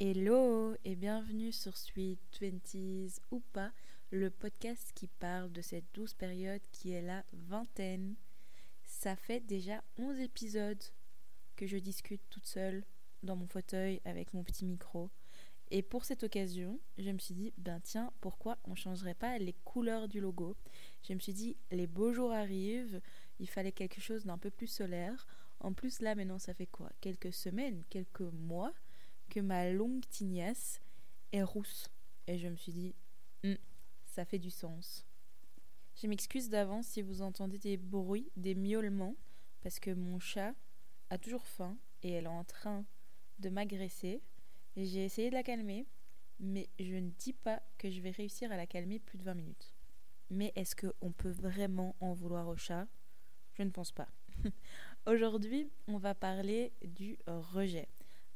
Hello et bienvenue sur Sweet Twenties ou pas, le podcast qui parle de cette douce période qui est la vingtaine. Ça fait déjà 11 épisodes que je discute toute seule dans mon fauteuil avec mon petit micro. Et pour cette occasion, je me suis dit, ben tiens, pourquoi on changerait pas les couleurs du logo? Je me suis dit, les beaux jours arrivent, il fallait quelque chose d'un peu plus solaire. En plus, là, maintenant, ça fait quoi? Quelques semaines, quelques mois que ma longue tignasse est rousse. Et je me suis dit, Hum, ça fait du sens. Je m'excuse d'avance si vous entendez des bruits, des miaulements, parce que mon chat a toujours faim et elle est en train de m'agresser. J'ai essayé de la calmer, mais je ne dis pas que je vais réussir à la calmer plus de 20 minutes. Mais est-ce qu'on peut vraiment en vouloir au chat? Je ne pense pas. Aujourd'hui, on va parler du rejet.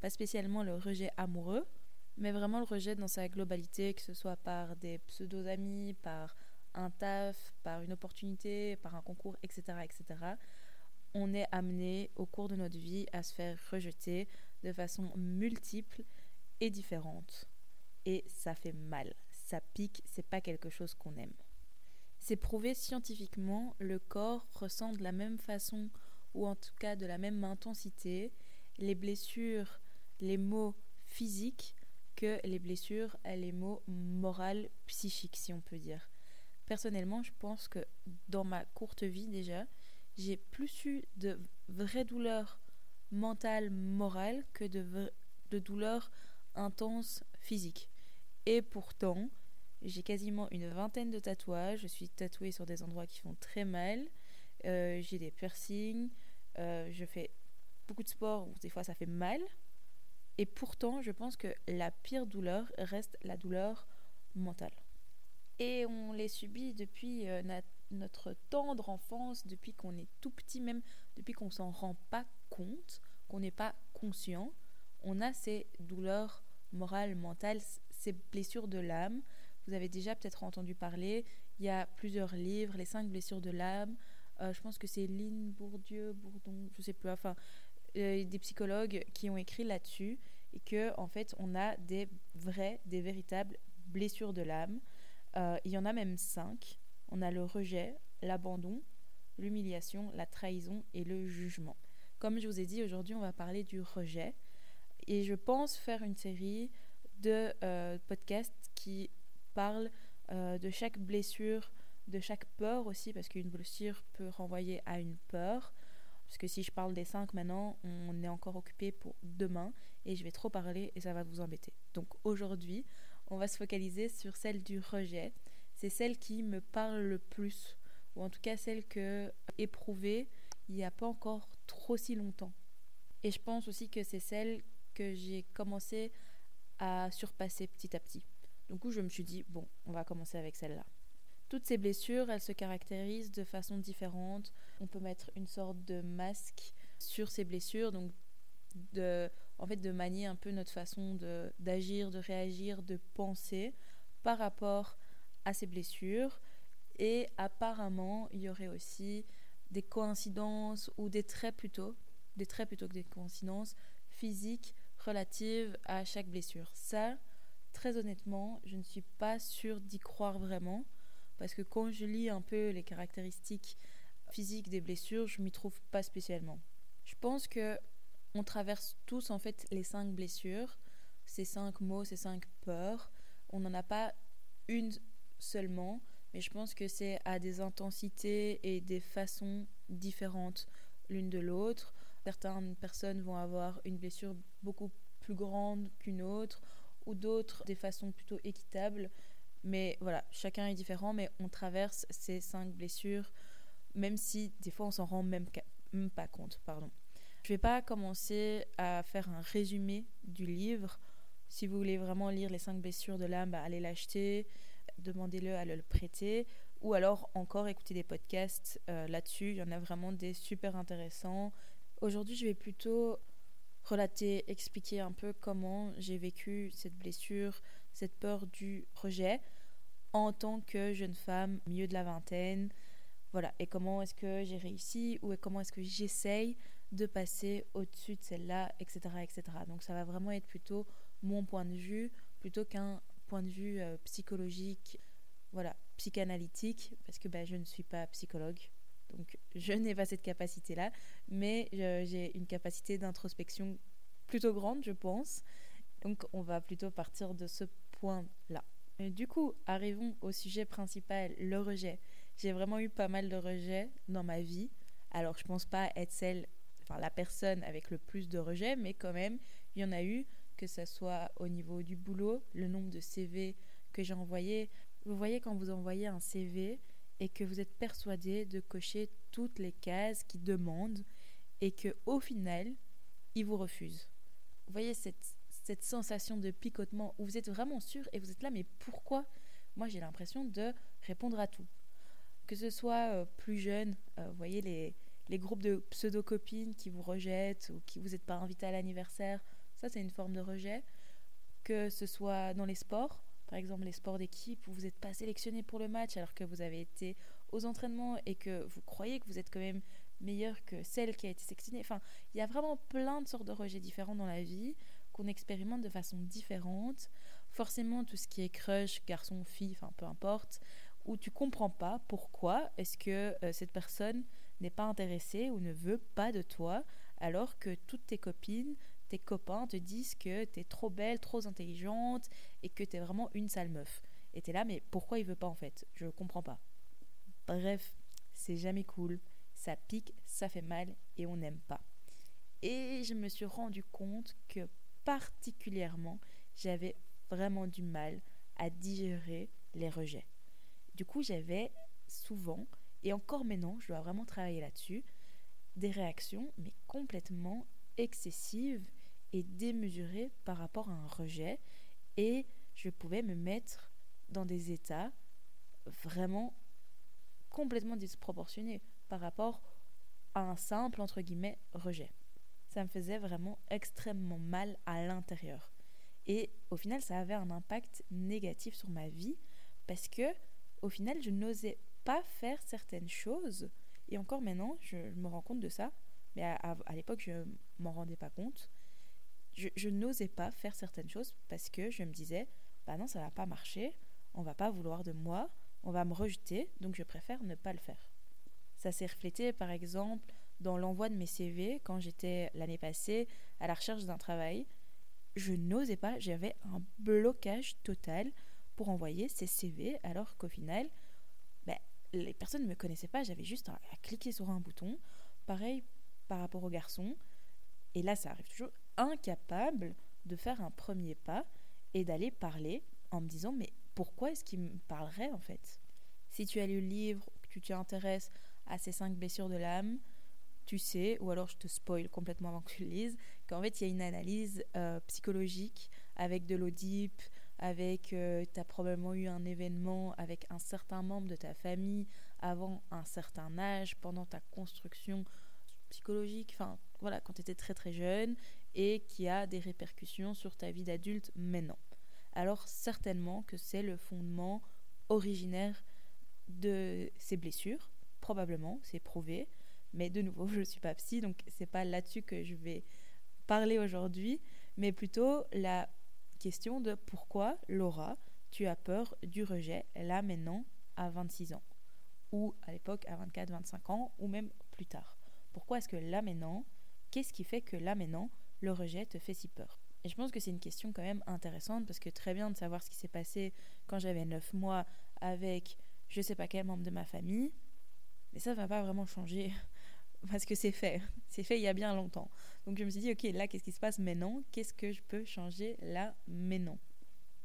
Pas spécialement le rejet amoureux, mais vraiment le rejet dans sa globalité, que ce soit par des pseudo-amis, par un taf, par une opportunité, par un concours, etc., etc. On est amené au cours de notre vie à se faire rejeter de façon multiple et différente. Et ça fait mal, ça pique, c'est pas quelque chose qu'on aime. C'est prouvé scientifiquement, le corps ressent de la même façon ou en tout cas de la même intensité les blessures, les maux physiques que les blessures, les maux morales, psychiques si on peut dire. Personnellement, je pense que dans ma courte vie déjà, j'ai plus eu de vraies douleurs mentales, morales que de, de douleurs intenses physiques. Et pourtant, j'ai quasiment une vingtaine de tatouages. Je suis tatouée sur des endroits qui font très mal. Euh, j'ai des piercings. Euh, je fais beaucoup de sport où des fois ça fait mal. Et pourtant, je pense que la pire douleur reste la douleur mentale. Et on les subit depuis euh, notre tendre enfance, depuis qu'on est tout petit, même depuis qu'on s'en rend pas compte, qu'on n'est pas conscient. On a ces douleurs morales, mentales, ces blessures de l'âme. Vous avez déjà peut-être entendu parler. Il y a plusieurs livres, Les cinq blessures de l'âme. Euh, je pense que c'est Lynn Bourdieu, Bourdon, je sais plus. Enfin, euh, des psychologues qui ont écrit là-dessus et que en fait, on a des vraies, des véritables blessures de l'âme. Euh, il y en a même cinq. On a le rejet, l'abandon, l'humiliation, la trahison et le jugement. Comme je vous ai dit, aujourd'hui, on va parler du rejet. Et je pense faire une série de podcasts qui parlent de chaque blessure de chaque peur aussi, parce qu'une blessure peut renvoyer à une peur. Parce que si je parle des cinq maintenant, on est encore occupé pour demain et je vais trop parler et ça va vous embêter. Donc aujourd'hui, on va se focaliser sur celle du rejet. C'est celle qui me parle le plus, ou en tout cas celle que éprouvée il n'y a pas encore trop si longtemps. Et je pense aussi que c'est celle que j'ai commencé à surpasser petit à petit. Donc je me suis dit, bon, on va commencer avec celle-là. Toutes ces blessures, elles se caractérisent de façon différente. On peut mettre une sorte de masque sur ces blessures, donc de, en fait, de manier un peu notre façon d'agir, de, réagir, de penser par rapport à ces blessures. Et apparemment, il y aurait aussi des coïncidences ou des traits plutôt, des traits plutôt que des coïncidences physiques relatives à chaque blessure. Ça, très honnêtement, je ne suis pas sûre d'y croire vraiment parce que quand je lis un peu les caractéristiques physiques des blessures, je m'y trouve pas spécialement. Je pense que on traverse tous en fait les cinq blessures, ces cinq mots, ces cinq peurs. On n'en a pas une seulement, mais je pense que c'est à des intensités et des façons différentes l'une de l'autre. Certaines personnes vont avoir une blessure beaucoup plus grande qu'une autre, ou d'autres des façons plutôt équitables. Mais voilà, chacun est différent, mais on traverse ces cinq blessures, même si des fois on s'en rend même, pas compte. Pardon. Je vais pas commencer à faire un résumé du livre. Si vous voulez vraiment lire les cinq blessures de l'âme, bah, allez l'acheter, demandez-le à le prêter, ou alors encore écouter des podcasts euh, là-dessus. Il y en a vraiment des super intéressants. Aujourd'hui, je vais plutôt relater, expliquer un peu comment j'ai vécu cette blessure, cette peur du rejet en tant que jeune femme, milieu de la vingtaine. Voilà, et comment est-ce que j'ai réussi ou comment est-ce que j'essaye de passer au-dessus de celle-là, etc., etc. Donc ça va vraiment être plutôt mon point de vue plutôt qu'un point de vue euh, psychologique, voilà, psychanalytique, parce que bah, je ne suis pas psychologue. Donc je n'ai pas cette capacité-là, mais j'ai une capacité d'introspection plutôt grande, je pense. Donc on va plutôt partir de ce point-là. Du coup, arrivons au sujet principal, le rejet. J'ai vraiment eu pas mal de rejets dans ma vie. Alors je pense pas être celle, enfin la personne avec le plus de rejets, mais quand même, il y en a eu, que ce soit au niveau du boulot, le nombre de CV que j'ai envoyés. Vous voyez quand vous envoyez un CV et que vous êtes persuadé de cocher toutes les cases qui demandent et que au final, ils vous refusent. Vous voyez cette, cette sensation de picotement où vous êtes vraiment sûr et vous êtes là, mais pourquoi? Moi, j'ai l'impression de répondre à tout. Que ce soit euh, plus jeune, euh, vous voyez les, les groupes de pseudo-copines qui vous rejettent ou qui vous n'êtes pas invité à l'anniversaire, ça c'est une forme de rejet. Que ce soit dans les sports, par exemple les sports d'équipe où vous n'êtes pas sélectionné pour le match alors que vous avez été aux entraînements et que vous croyez que vous êtes quand même meilleur que celle qui a été sélectionnée. Enfin, il y a vraiment plein de sortes de rejets différents dans la vie qu'on expérimente de façon différente. Forcément, tout ce qui est crush, garçon, fille, enfin peu importe, où tu comprends pas pourquoi est-ce que euh, cette personne n'est pas intéressée ou ne veut pas de toi, alors que toutes tes copines, tes copains te disent que tu es trop belle, trop intelligente et que tu es vraiment une sale meuf. Et es là, mais pourquoi il veut pas en fait? Je comprends pas. Bref, c'est jamais cool, ça pique, ça fait mal et on n'aime pas. Et je me suis rendu compte que particulièrement, j'avais vraiment du mal à digérer les rejets. Du coup, j'avais souvent, et encore maintenant, je dois vraiment travailler là-dessus, des réactions, mais complètement excessives et démesurées par rapport à un rejet. Et je pouvais me mettre dans des états vraiment complètement disproportionnés par rapport à un simple, entre guillemets, rejet ça me faisait vraiment extrêmement mal à l'intérieur. Et au final, ça avait un impact négatif sur ma vie parce que au final, je n'osais pas faire certaines choses. Et encore maintenant, je, me rends compte de ça. Mais à, l'époque, je m'en rendais pas compte. Je, je n'osais pas faire certaines choses parce que je me disais, bah non, ça va pas marcher. On va pas vouloir de moi. On va me rejeter. Donc je préfère ne pas le faire. Ça s'est reflété, par exemple, dans l'envoi de mes CV quand j'étais l'année passée à la recherche d'un travail. Je n'osais pas, j'avais un blocage total pour envoyer ces CV alors qu'au final, ben, les personnes ne me connaissaient pas, j'avais juste à, cliquer sur un bouton. Pareil par rapport aux garçons. Et là, ça arrive toujours incapable de faire un premier pas et d'aller parler en me disant mais pourquoi est-ce qu'il me parlerait en fait? Si tu as lu le livre, que tu t'intéresses à ces cinq blessures de l'âme, tu sais, ou alors je te spoil complètement avant que tu le lises, qu'en fait il y a une analyse euh, psychologique avec de l'Oedipe, avec euh, tu as probablement eu un événement avec un certain membre de ta famille avant un certain âge, pendant ta construction psychologique, enfin voilà, quand tu étais très très jeune, et qui a des répercussions sur ta vie d'adulte maintenant. Alors certainement que c'est le fondement originaire de ces blessures, probablement, c'est prouvé. Mais de nouveau, je ne suis pas psy, donc c'est pas là-dessus que je vais parler aujourd'hui, mais plutôt la question de pourquoi, Laura, tu as peur du rejet là maintenant à 26 ans, ou à l'époque à 24, 25 ans, ou même plus tard. Pourquoi est-ce que là maintenant, qu'est-ce qui fait que là maintenant, le rejet te fait si peur? Et je pense que c'est une question quand même intéressante parce que très bien de savoir ce qui s'est passé quand j'avais 9 mois avec je sais pas quel membre de ma famille, mais ça ne va pas vraiment changer parce que c'est fait. C'est fait il y a bien longtemps. Donc je me suis dit, ok, là, qu'est-ce qui se passe maintenant? Qu'est-ce que je peux changer là maintenant?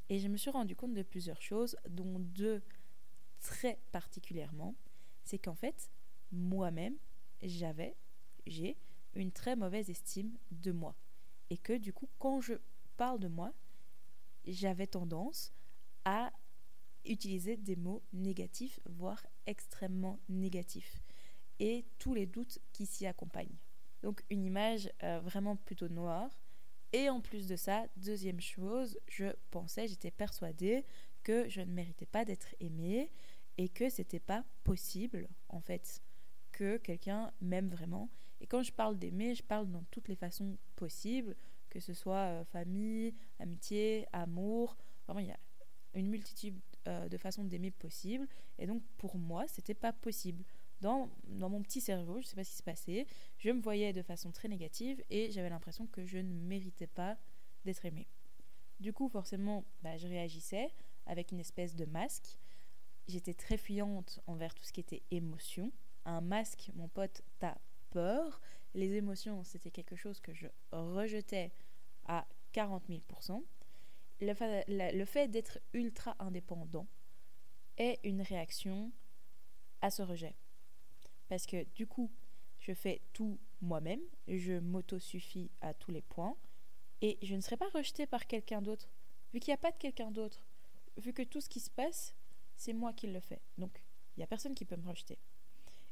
Et je me suis rendu compte de plusieurs choses, dont deux très particulièrement. C'est qu'en fait, moi-même, j'avais, j'ai une très mauvaise estime de moi. Et que du coup, quand je parle de moi, j'avais tendance à utiliser des mots négatifs, voire extrêmement négatifs et tous les doutes qui s'y accompagnent. Donc une image euh, vraiment plutôt noire. Et en plus de ça, deuxième chose, je pensais, j'étais persuadée que je ne méritais pas d'être aimée et que c'était pas possible en fait que quelqu'un m'aime vraiment. Et quand je parle d'aimer, je parle dans toutes les façons possibles, que ce soit euh, famille, amitié, amour. Vraiment, il y a une multitude euh, de façons d'aimer possibles. Et donc, pour moi, c'était pas possible. Dans, mon petit cerveau, je sais pas ce qui se passait, je me voyais de façon très négative et j'avais l'impression que je ne méritais pas d'être aimée. Du coup, forcément, bah, je réagissais avec une espèce de masque. J'étais très fuyante envers tout ce qui était émotion. Un masque, mon pote, t'as peur. Les émotions, c'était quelque chose que je rejetais à 40 000 le le fait d'être ultra indépendant est une réaction à ce rejet. Parce que du coup, je fais tout moi-même, je m'auto-suffis à tous les points, et je ne serai pas rejetée par quelqu'un d'autre, vu qu'il n'y a pas de quelqu'un d'autre, vu que tout ce qui se passe, c'est moi qui le fais. Donc, il n'y a personne qui peut me rejeter.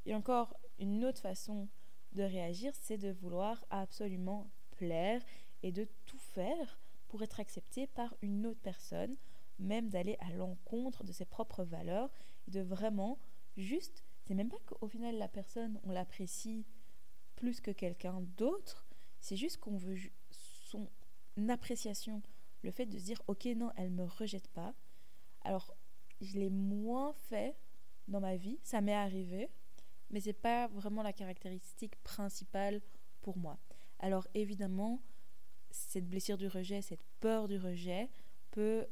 Et encore, une autre façon de réagir, c'est de vouloir absolument plaire et de tout faire pour être accepté par une autre personne, même d'aller à l'encontre de ses propres valeurs, et de vraiment juste, c'est même pas qu'au final la personne, on l'apprécie plus que quelqu'un d'autre, c'est juste qu'on veut son appréciation, le fait de se dire, ok, non, elle me rejette pas. Alors, je l'ai moins fait dans ma vie, ça m'est arrivé, mais c'est pas vraiment la caractéristique principale pour moi. Alors évidemment, cette blessure du rejet, cette peur du rejet peut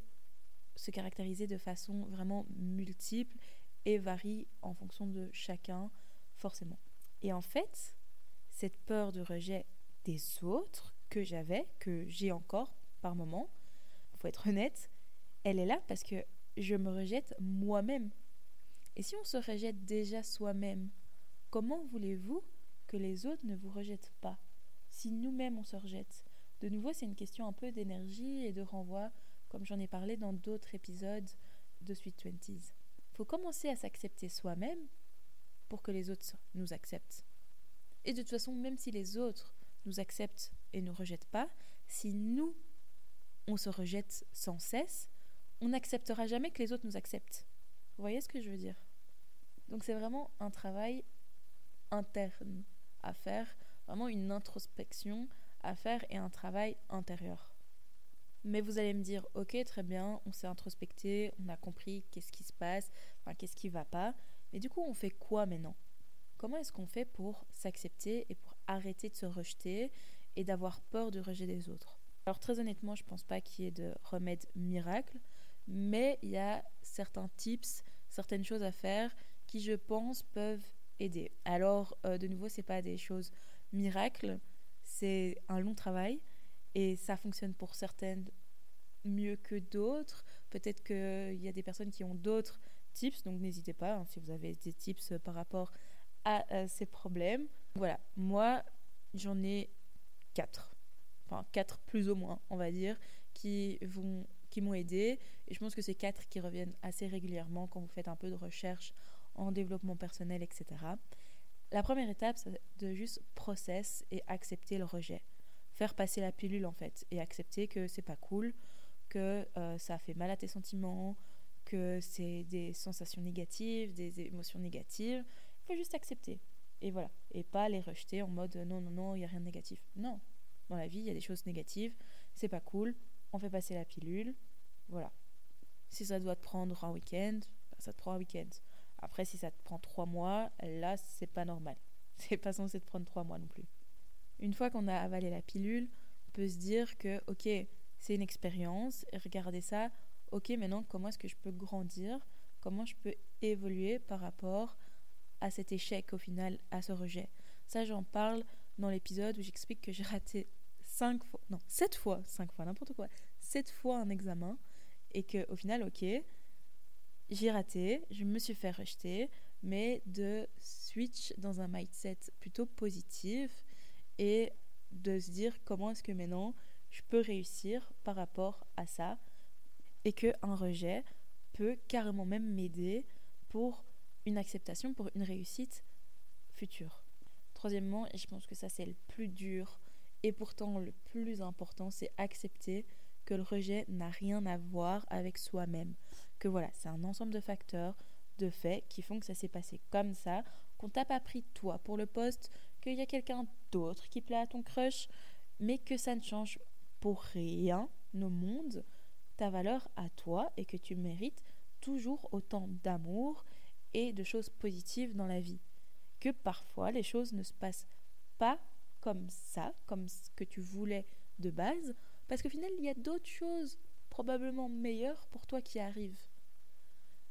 se caractériser de façon vraiment multiple et varie en fonction de chacun, forcément. Et en fait, cette peur du rejet des autres que j'avais, que j'ai encore par moment, faut être honnête, elle est là parce que je me rejette moi-même. Et si on se rejette déjà soi-même, comment voulez-vous que les autres ne vous rejettent pas? Si nous-mêmes on se rejette, de nouveau, c'est une question un peu d'énergie et de renvoi, comme j'en ai parlé dans d'autres épisodes de Sweet Twenties. Faut commencer à s'accepter soi-même pour que les autres nous acceptent. Et de toute façon, même si les autres nous acceptent et ne nous rejettent pas, si nous, on se rejette sans cesse, on n'acceptera jamais que les autres nous acceptent. Vous voyez ce que je veux dire? Donc c'est vraiment un travail interne à faire, vraiment une introspection à faire et un travail intérieur. Mais vous allez me dire, ok, très bien, on s'est introspecté, on a compris qu'est-ce qui se passe, enfin, qu'est-ce qui va pas. Mais du coup, on fait quoi maintenant? Comment est-ce qu'on fait pour s'accepter et pour arrêter de se rejeter et d'avoir peur du rejet des autres? Alors très honnêtement, je pense pas qu'il y ait de remède miracle, mais il y a certains tips, certaines choses à faire qui, je pense, peuvent aider. Alors, euh, de nouveau, c'est pas des choses miracles, c'est un long travail et ça fonctionne pour certaines mieux que d'autres. Peut-être qu'il y a des personnes qui ont d'autres tips, donc n'hésitez pas hein, si vous avez des tips par rapport à, ces problèmes. Voilà, moi j'en ai quatre, enfin quatre plus ou moins, on va dire, qui vont qui m'ont aidé et je pense que c'est quatre qui reviennent assez régulièrement quand vous faites un peu de recherche en développement personnel, etc. La première étape, c'est de juste process et accepter le rejet. Faire passer la pilule en fait et accepter que c'est pas cool, que euh, ça fait mal à tes sentiments, que c'est des sensations négatives, des émotions négatives. Il faut juste accepter. Et voilà. Et pas les rejeter en mode non, non, non, il n'y a rien de négatif. Non. Dans la vie, il y a des choses négatives. C'est pas cool. On fait passer la pilule. Voilà. Si ça doit te prendre un week-end, bah, ça te prend un week-end. Après, si ça te prend trois mois, là, c'est pas normal. C'est pas censé te prendre trois mois non plus. Une fois qu'on a avalé la pilule, on peut se dire que, ok, c'est une expérience, et regarder ça, ok, maintenant, comment est-ce que je peux grandir? Comment je peux évoluer par rapport à cet échec, au final, à ce rejet? Ça, j'en parle dans l'épisode où j'explique que j'ai raté cinq fois, non, sept fois, cinq fois, n'importe quoi, sept fois un examen, et que au final, ok, j'ai raté, je me suis fait rejeter, mais de switch dans un mindset plutôt positif et de se dire comment est-ce que maintenant je peux réussir par rapport à ça et que un rejet peut carrément même m'aider pour une acceptation, pour une réussite future. Troisièmement, et je pense que ça c'est le plus dur et pourtant le plus important, c'est accepter que le rejet n'a rien à voir avec soi-même que voilà, c'est un ensemble de facteurs, de faits qui font que ça s'est passé comme ça, qu'on t'a pas pris toi pour le poste, qu'il y a quelqu'un d'autre qui plaît à ton crush, mais que ça ne change pour rien au monde ta valeur à toi et que tu mérites toujours autant d'amour et de choses positives dans la vie. Que parfois les choses ne se passent pas comme ça, comme ce que tu voulais de base, parce qu'au final il y a d'autres choses probablement meilleures pour toi qui arrivent.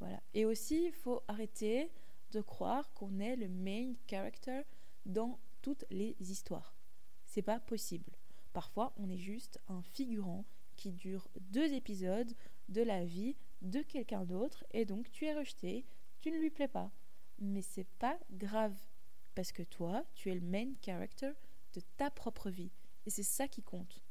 Voilà. Et aussi, il faut arrêter de croire qu'on est le main character dans toutes les histoires. C'est pas possible. Parfois, on est juste un figurant qui dure deux épisodes de la vie de quelqu'un d'autre et donc tu es rejeté, tu ne lui plais pas. Mais c'est pas grave parce que toi, tu es le main character de ta propre vie et c'est ça qui compte.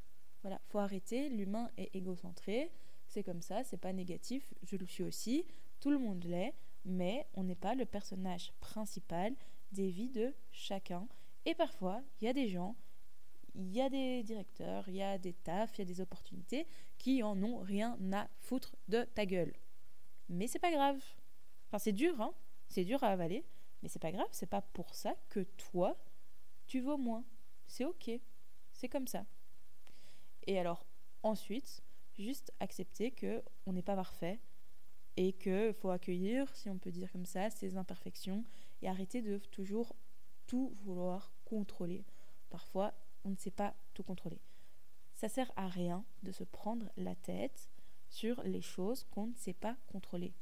Voilà, faut arrêter, l'humain est égocentré, c'est comme ça, c'est pas négatif, je le suis aussi, tout le monde l'est, mais on n'est pas le personnage principal des vies de chacun. Et parfois, il y a des gens il y a des directeurs, il y a des tafs, il y a des opportunités qui en ont rien à foutre de ta gueule. Mais c'est pas grave. Enfin, c'est dur, hein. C'est dur à avaler, mais c'est pas grave, c'est pas pour ça que toi, tu vaux moins. C'est ok. C'est comme ça. Et alors, ensuite, juste accepter que on n'est pas parfait et qu'il faut accueillir, si on peut dire comme ça, ses imperfections et arrêter de toujours tout vouloir contrôler. Parfois, on ne sait pas tout contrôler. Ça sert à rien de se prendre la tête sur les choses qu'on ne sait pas contrôler.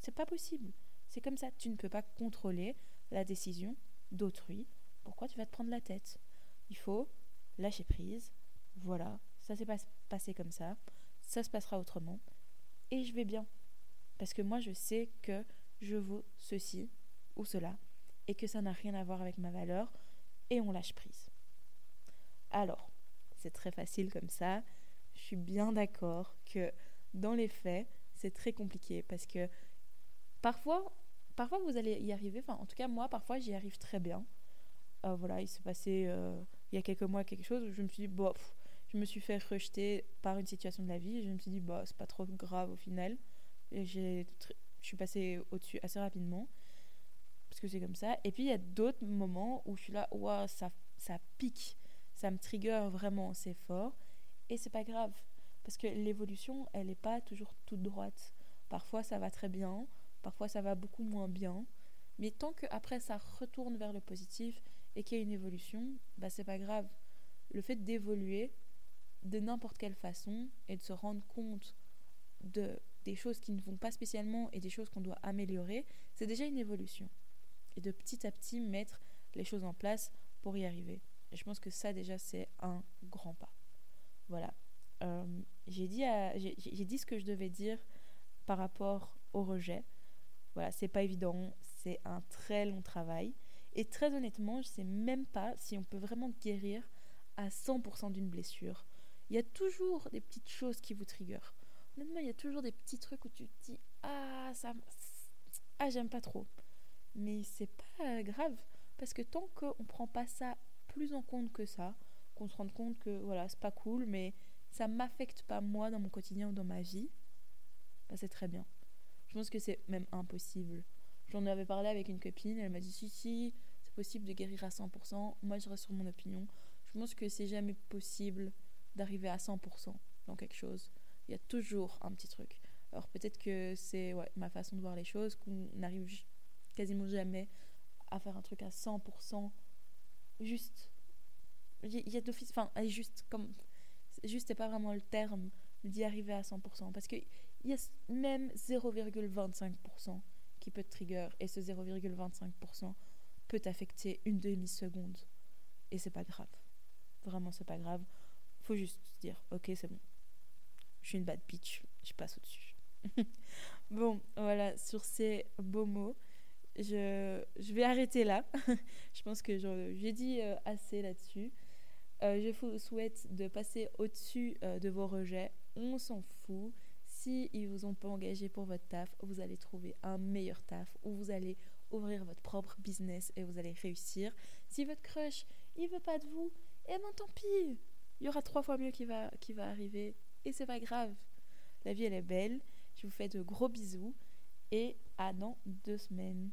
C'est pas possible. C'est comme ça. Tu ne peux pas contrôler la décision d'autrui. Pourquoi tu vas te prendre la tête? Il faut lâcher prise. Voilà, ça s'est pas passé comme ça. Ça se passera autrement. Et je vais bien. Parce que moi, je sais que je vaux ceci ou cela. Et que ça n'a rien à voir avec ma valeur. Et on lâche prise. Alors, c'est très facile comme ça. Je suis bien d'accord que dans les faits, c'est très compliqué parce que parfois, parfois vous allez y arriver. Enfin, en tout cas, moi, parfois, j'y arrive très bien. Euh, voilà, il s'est passé euh, il y a quelques mois quelque chose où je me suis dit, bof, je me suis fait rejeter par une situation de la vie. Je me suis dit, bah, c'est pas trop grave au final. Et je suis passée au-dessus assez rapidement parce que c'est comme ça. Et puis, il y a d'autres moments où je suis là, waouh, ça, ça pique ça me trigger vraiment, c'est fort. Et c'est pas grave, parce que l'évolution, elle n'est pas toujours toute droite. Parfois, ça va très bien, parfois, ça va beaucoup moins bien. Mais tant que après ça retourne vers le positif et qu'il y a une évolution, bah c'est pas grave. Le fait d'évoluer de n'importe quelle façon et de se rendre compte de des choses qui ne vont pas spécialement et des choses qu'on doit améliorer, c'est déjà une évolution. De petit à petit mettre les choses en place pour y arriver. Je pense que ça, déjà, c'est un grand pas. Voilà. Euh, j'ai dit, dit ce que je devais dire par rapport au rejet. Voilà, c'est pas évident, c'est un très long travail. Et très honnêtement, je sais même pas si on peut vraiment guérir à 100% d'une blessure. Il y a toujours des petites choses qui vous triggerent. Honnêtement, il y a toujours des petits trucs où tu te dis Ah, ça. Ah, j'aime pas trop. Mais c'est pas grave. Parce que tant qu'on prend pas ça plus en compte que ça, qu'on se rende compte que voilà, c'est pas cool, mais ça m'affecte pas moi dans mon quotidien ou dans ma vie, bah, c'est très bien. Je pense que c'est même impossible. J'en avais parlé avec une copine, elle m'a dit si, si, c'est possible de guérir à 100%. Moi, je reste sur mon opinion. Je pense que c'est jamais possible d'arriver à 100% dans quelque chose. Il y a toujours un petit truc. Alors peut-être que c'est ouais, ma façon de voir les choses, qu'on n'arrive quasiment jamais à faire un truc à 100% juste. Il y a d'office. Enfin, juste comme. Juste, c'est pas vraiment le terme d'y arriver à 100%. Parce qu'il y a même 0,25% qui peut te trigger. Et ce 0,25% peut t'affecter une demi-seconde. Et c'est pas grave. Vraiment, c'est pas grave. Faut juste dire, ok, c'est bon. Je suis une bad bitch. Je passe au-dessus. bon, voilà, sur ces beaux mots je, vais arrêter là. je pense que j'ai dit euh, assez là-dessus. Euh, je vous souhaite de passer au-dessus euh, de vos rejets. On s'en fout. Si ils vous ont pas engagé pour votre taf, vous allez trouver un meilleur taf ou vous allez ouvrir votre propre business et vous allez réussir. Si votre crush, il veut pas de vous, eh ben tant pis. Il y aura trois fois mieux qui va, qui va arriver et c'est pas grave. La vie elle est belle. Je vous fais de gros bisous et à dans deux semaines.